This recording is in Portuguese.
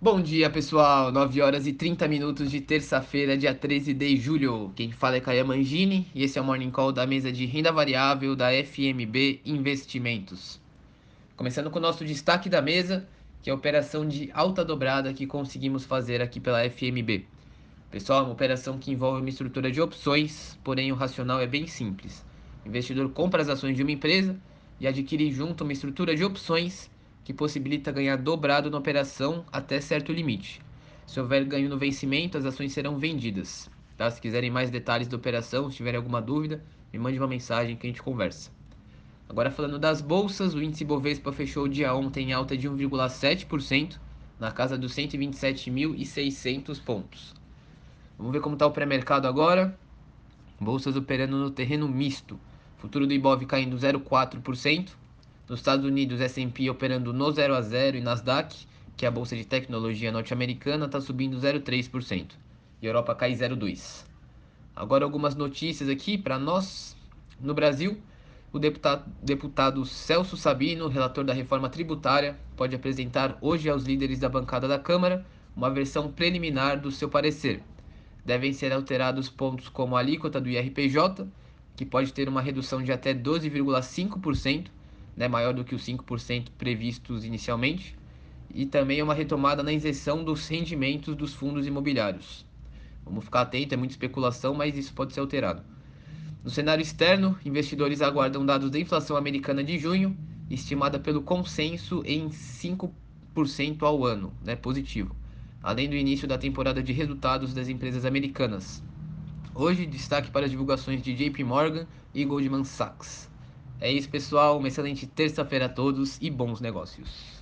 Bom dia, pessoal. 9 horas e 30 minutos de terça-feira, dia 13 de julho. Quem fala é Caia Mangini e esse é o Morning Call da mesa de renda variável da FMB Investimentos. Começando com o nosso destaque da mesa, que é a operação de alta dobrada que conseguimos fazer aqui pela FMB. Pessoal, é uma operação que envolve uma estrutura de opções, porém o racional é bem simples. O investidor compra as ações de uma empresa e adquire junto uma estrutura de opções que possibilita ganhar dobrado na operação até certo limite. Se houver ganho no vencimento, as ações serão vendidas. Tá? Se quiserem mais detalhes da operação, se tiverem alguma dúvida, me mande uma mensagem que a gente conversa. Agora falando das bolsas, o índice Bovespa fechou o dia ontem em alta de 1,7%, na casa dos 127.600 pontos. Vamos ver como está o pré-mercado agora. Bolsas operando no terreno misto. Futuro do Ibov caindo 0,4%, nos Estados Unidos, S&P operando no 0 a 0 e Nasdaq, que é a bolsa de tecnologia norte-americana, está subindo 0,3%. E Europa cai 0,2%. Agora algumas notícias aqui para nós. No Brasil, o deputado, deputado Celso Sabino, relator da reforma tributária, pode apresentar hoje aos líderes da bancada da Câmara uma versão preliminar do seu parecer. Devem ser alterados pontos como a alíquota do IRPJ, que pode ter uma redução de até 12,5%, né, maior do que os 5% previstos inicialmente, e também é uma retomada na isenção dos rendimentos dos fundos imobiliários. Vamos ficar atento, é muita especulação, mas isso pode ser alterado. No cenário externo, investidores aguardam dados da inflação americana de junho, estimada pelo consenso em 5% ao ano, né, positivo, além do início da temporada de resultados das empresas americanas. Hoje, destaque para as divulgações de JP Morgan e Goldman Sachs. É isso, pessoal. Uma excelente terça-feira a todos e bons negócios.